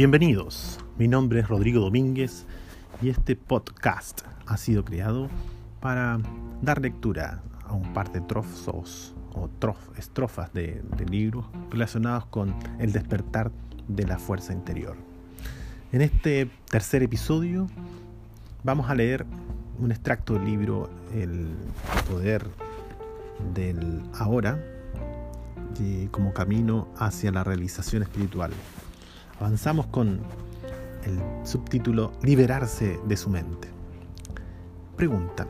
Bienvenidos, mi nombre es Rodrigo Domínguez y este podcast ha sido creado para dar lectura a un par de trozos o estrofas de, de libros relacionados con el despertar de la fuerza interior. En este tercer episodio vamos a leer un extracto del libro El poder del ahora como camino hacia la realización espiritual. Avanzamos con el subtítulo Liberarse de su mente. Pregunta,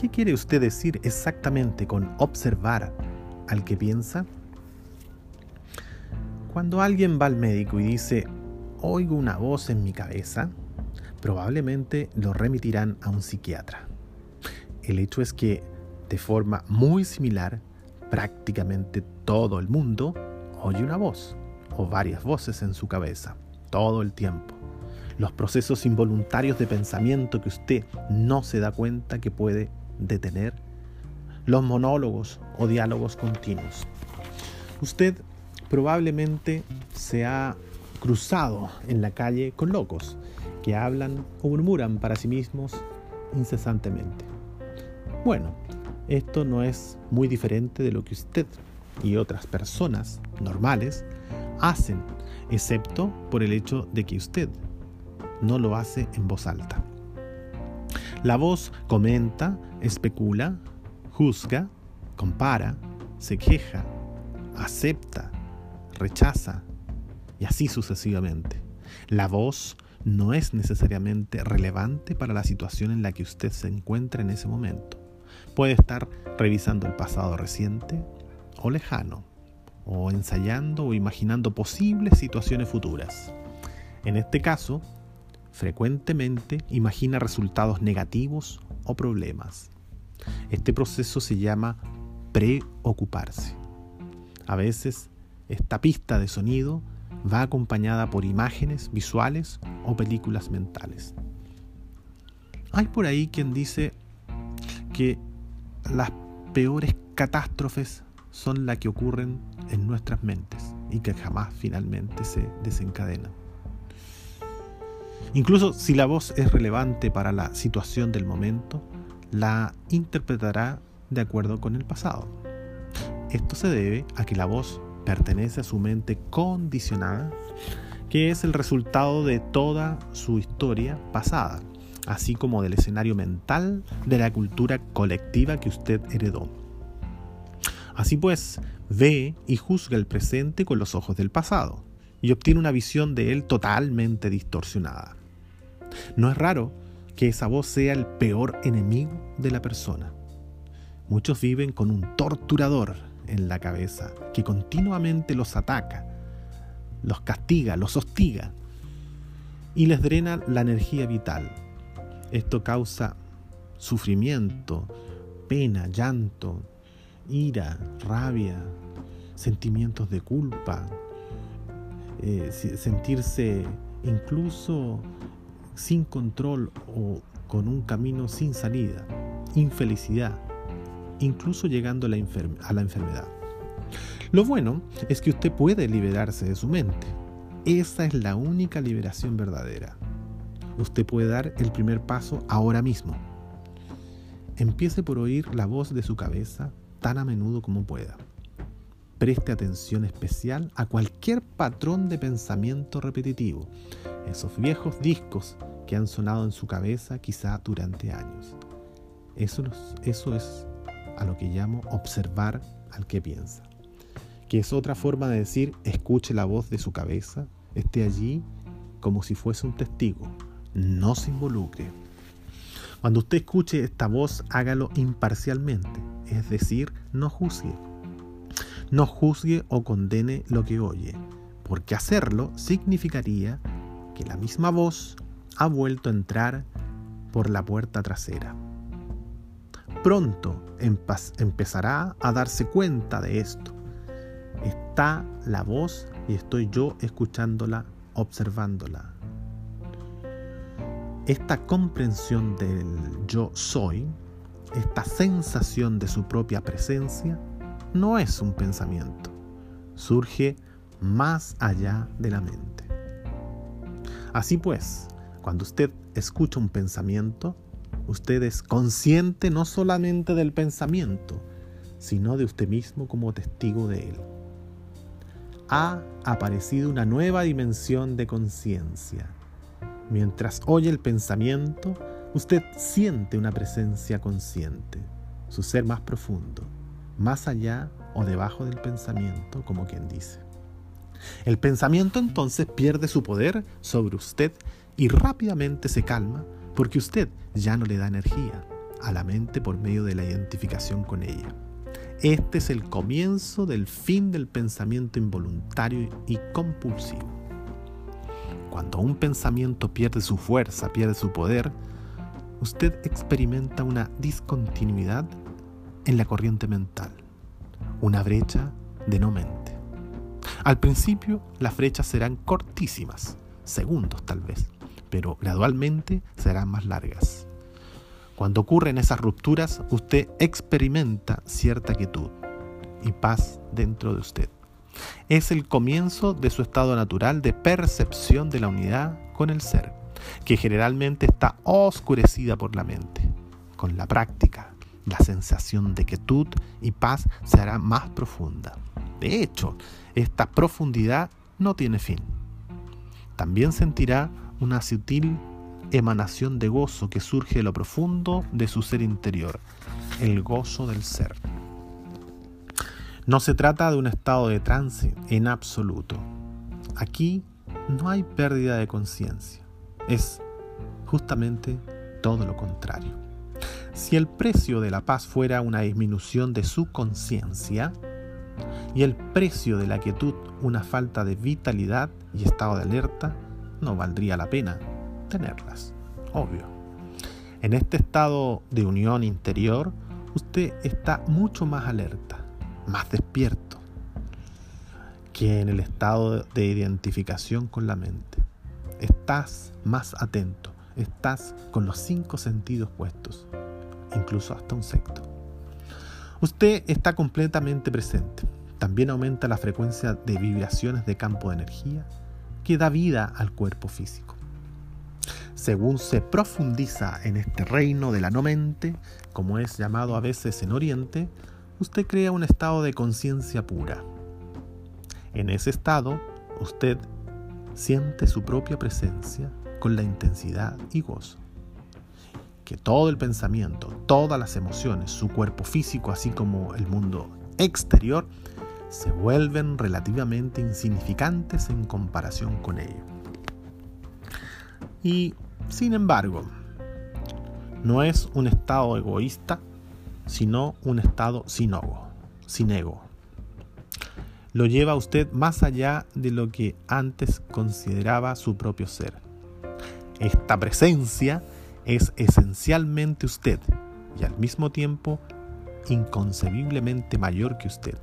¿qué quiere usted decir exactamente con observar al que piensa? Cuando alguien va al médico y dice, oigo una voz en mi cabeza, probablemente lo remitirán a un psiquiatra. El hecho es que, de forma muy similar, prácticamente todo el mundo oye una voz o varias voces en su cabeza, todo el tiempo. Los procesos involuntarios de pensamiento que usted no se da cuenta que puede detener. Los monólogos o diálogos continuos. Usted probablemente se ha cruzado en la calle con locos que hablan o murmuran para sí mismos incesantemente. Bueno, esto no es muy diferente de lo que usted y otras personas normales hacen, excepto por el hecho de que usted no lo hace en voz alta. La voz comenta, especula, juzga, compara, se queja, acepta, rechaza y así sucesivamente. La voz no es necesariamente relevante para la situación en la que usted se encuentra en ese momento. Puede estar revisando el pasado reciente o lejano, o ensayando o imaginando posibles situaciones futuras. En este caso, frecuentemente imagina resultados negativos o problemas. Este proceso se llama preocuparse. A veces, esta pista de sonido va acompañada por imágenes visuales o películas mentales. Hay por ahí quien dice que las peores catástrofes son las que ocurren en nuestras mentes y que jamás finalmente se desencadenan. Incluso si la voz es relevante para la situación del momento, la interpretará de acuerdo con el pasado. Esto se debe a que la voz pertenece a su mente condicionada, que es el resultado de toda su historia pasada, así como del escenario mental de la cultura colectiva que usted heredó. Así pues, ve y juzga el presente con los ojos del pasado y obtiene una visión de él totalmente distorsionada. No es raro que esa voz sea el peor enemigo de la persona. Muchos viven con un torturador en la cabeza que continuamente los ataca, los castiga, los hostiga y les drena la energía vital. Esto causa sufrimiento, pena, llanto, ira, rabia, sentimientos de culpa, eh, sentirse incluso sin control o con un camino sin salida, infelicidad, incluso llegando a la, a la enfermedad. Lo bueno es que usted puede liberarse de su mente. Esa es la única liberación verdadera. Usted puede dar el primer paso ahora mismo. Empiece por oír la voz de su cabeza tan a menudo como pueda. Preste atención especial a cualquier patrón de pensamiento repetitivo, esos viejos discos que han sonado en su cabeza quizá durante años. Eso, eso es a lo que llamo observar al que piensa, que es otra forma de decir escuche la voz de su cabeza, esté allí como si fuese un testigo, no se involucre. Cuando usted escuche esta voz, hágalo imparcialmente, es decir, no juzgue. No juzgue o condene lo que oye, porque hacerlo significaría que la misma voz ha vuelto a entrar por la puerta trasera. Pronto empezará a darse cuenta de esto. Está la voz y estoy yo escuchándola, observándola. Esta comprensión del yo soy, esta sensación de su propia presencia, no es un pensamiento, surge más allá de la mente. Así pues, cuando usted escucha un pensamiento, usted es consciente no solamente del pensamiento, sino de usted mismo como testigo de él. Ha aparecido una nueva dimensión de conciencia. Mientras oye el pensamiento, usted siente una presencia consciente, su ser más profundo, más allá o debajo del pensamiento, como quien dice. El pensamiento entonces pierde su poder sobre usted y rápidamente se calma porque usted ya no le da energía a la mente por medio de la identificación con ella. Este es el comienzo del fin del pensamiento involuntario y compulsivo. Cuando un pensamiento pierde su fuerza, pierde su poder, usted experimenta una discontinuidad en la corriente mental, una brecha de no mente. Al principio las brechas serán cortísimas, segundos tal vez, pero gradualmente serán más largas. Cuando ocurren esas rupturas, usted experimenta cierta quietud y paz dentro de usted. Es el comienzo de su estado natural de percepción de la unidad con el ser, que generalmente está oscurecida por la mente. Con la práctica, la sensación de quietud y paz se hará más profunda. De hecho, esta profundidad no tiene fin. También sentirá una sutil emanación de gozo que surge de lo profundo de su ser interior, el gozo del ser. No se trata de un estado de trance en absoluto. Aquí no hay pérdida de conciencia. Es justamente todo lo contrario. Si el precio de la paz fuera una disminución de su conciencia y el precio de la quietud una falta de vitalidad y estado de alerta, no valdría la pena tenerlas, obvio. En este estado de unión interior, usted está mucho más alerta, más despierto, que en el estado de identificación con la mente. Estás más atento, estás con los cinco sentidos puestos, incluso hasta un sexto. Usted está completamente presente. También aumenta la frecuencia de vibraciones de campo de energía que da vida al cuerpo físico. Según se profundiza en este reino de la no mente, como es llamado a veces en Oriente, usted crea un estado de conciencia pura. En ese estado, usted siente su propia presencia con la intensidad y gozo. Que todo el pensamiento, todas las emociones, su cuerpo físico, así como el mundo exterior, se vuelven relativamente insignificantes en comparación con ello. Y, sin embargo, no es un estado egoísta, sino un estado sin ego, sin ego. Lo lleva a usted más allá de lo que antes consideraba su propio ser. Esta presencia es esencialmente usted y al mismo tiempo inconcebiblemente mayor que usted.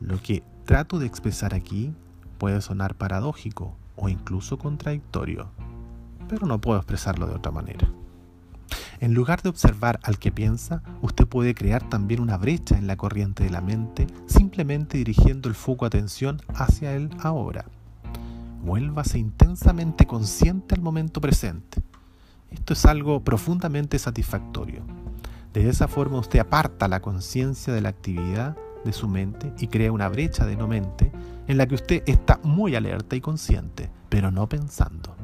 Lo que trato de expresar aquí puede sonar paradójico o incluso contradictorio, pero no puedo expresarlo de otra manera. En lugar de observar al que piensa, usted puede crear también una brecha en la corriente de la mente simplemente dirigiendo el foco atención hacia él ahora. Vuélvase intensamente consciente al momento presente. Esto es algo profundamente satisfactorio. De esa forma usted aparta la conciencia de la actividad de su mente y crea una brecha de no mente en la que usted está muy alerta y consciente, pero no pensando.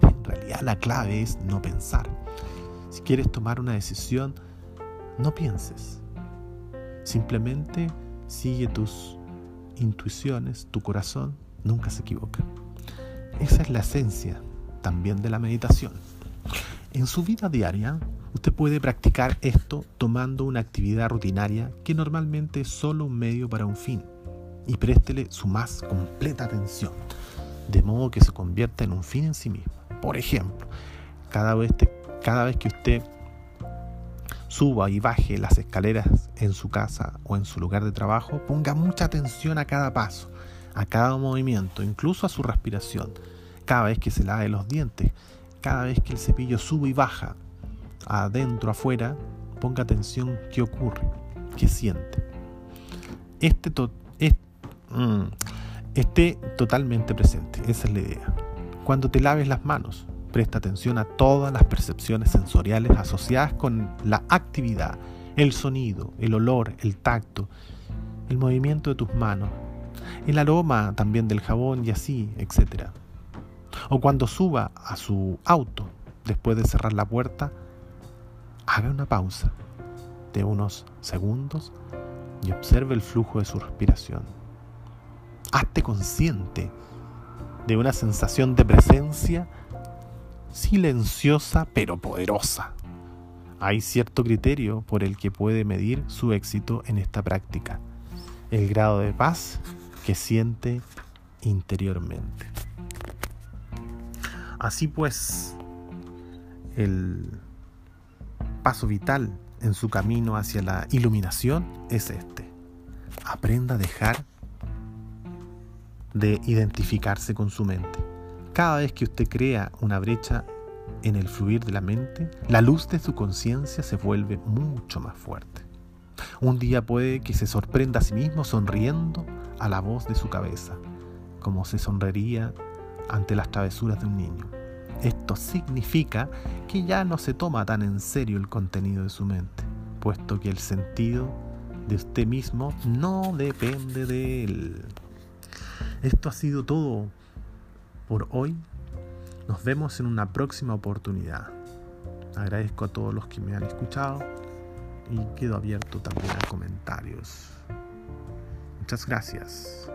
En realidad la clave es no pensar. Si quieres tomar una decisión, no pienses. Simplemente sigue tus intuiciones, tu corazón nunca se equivoca. Esa es la esencia también de la meditación. En su vida diaria, Usted puede practicar esto tomando una actividad rutinaria que normalmente es solo un medio para un fin y préstele su más completa atención, de modo que se convierta en un fin en sí mismo. Por ejemplo, cada vez, cada vez que usted suba y baje las escaleras en su casa o en su lugar de trabajo, ponga mucha atención a cada paso, a cada movimiento, incluso a su respiración. Cada vez que se lave los dientes, cada vez que el cepillo sube y baja, adentro, afuera, ponga atención qué ocurre, qué siente. Este, mm, esté totalmente presente, esa es la idea. Cuando te laves las manos, presta atención a todas las percepciones sensoriales asociadas con la actividad, el sonido, el olor, el tacto, el movimiento de tus manos, el aroma también del jabón y así, etc. O cuando suba a su auto, después de cerrar la puerta, haga una pausa de unos segundos y observe el flujo de su respiración. Hazte consciente de una sensación de presencia silenciosa pero poderosa. Hay cierto criterio por el que puede medir su éxito en esta práctica, el grado de paz que siente interiormente. Así pues, el paso vital en su camino hacia la iluminación es este. Aprenda a dejar de identificarse con su mente. Cada vez que usted crea una brecha en el fluir de la mente, la luz de su conciencia se vuelve mucho más fuerte. Un día puede que se sorprenda a sí mismo sonriendo a la voz de su cabeza, como se sonreiría ante las travesuras de un niño. Esto significa que ya no se toma tan en serio el contenido de su mente, puesto que el sentido de usted mismo no depende de él. Esto ha sido todo por hoy. Nos vemos en una próxima oportunidad. Agradezco a todos los que me han escuchado y quedo abierto también a comentarios. Muchas gracias.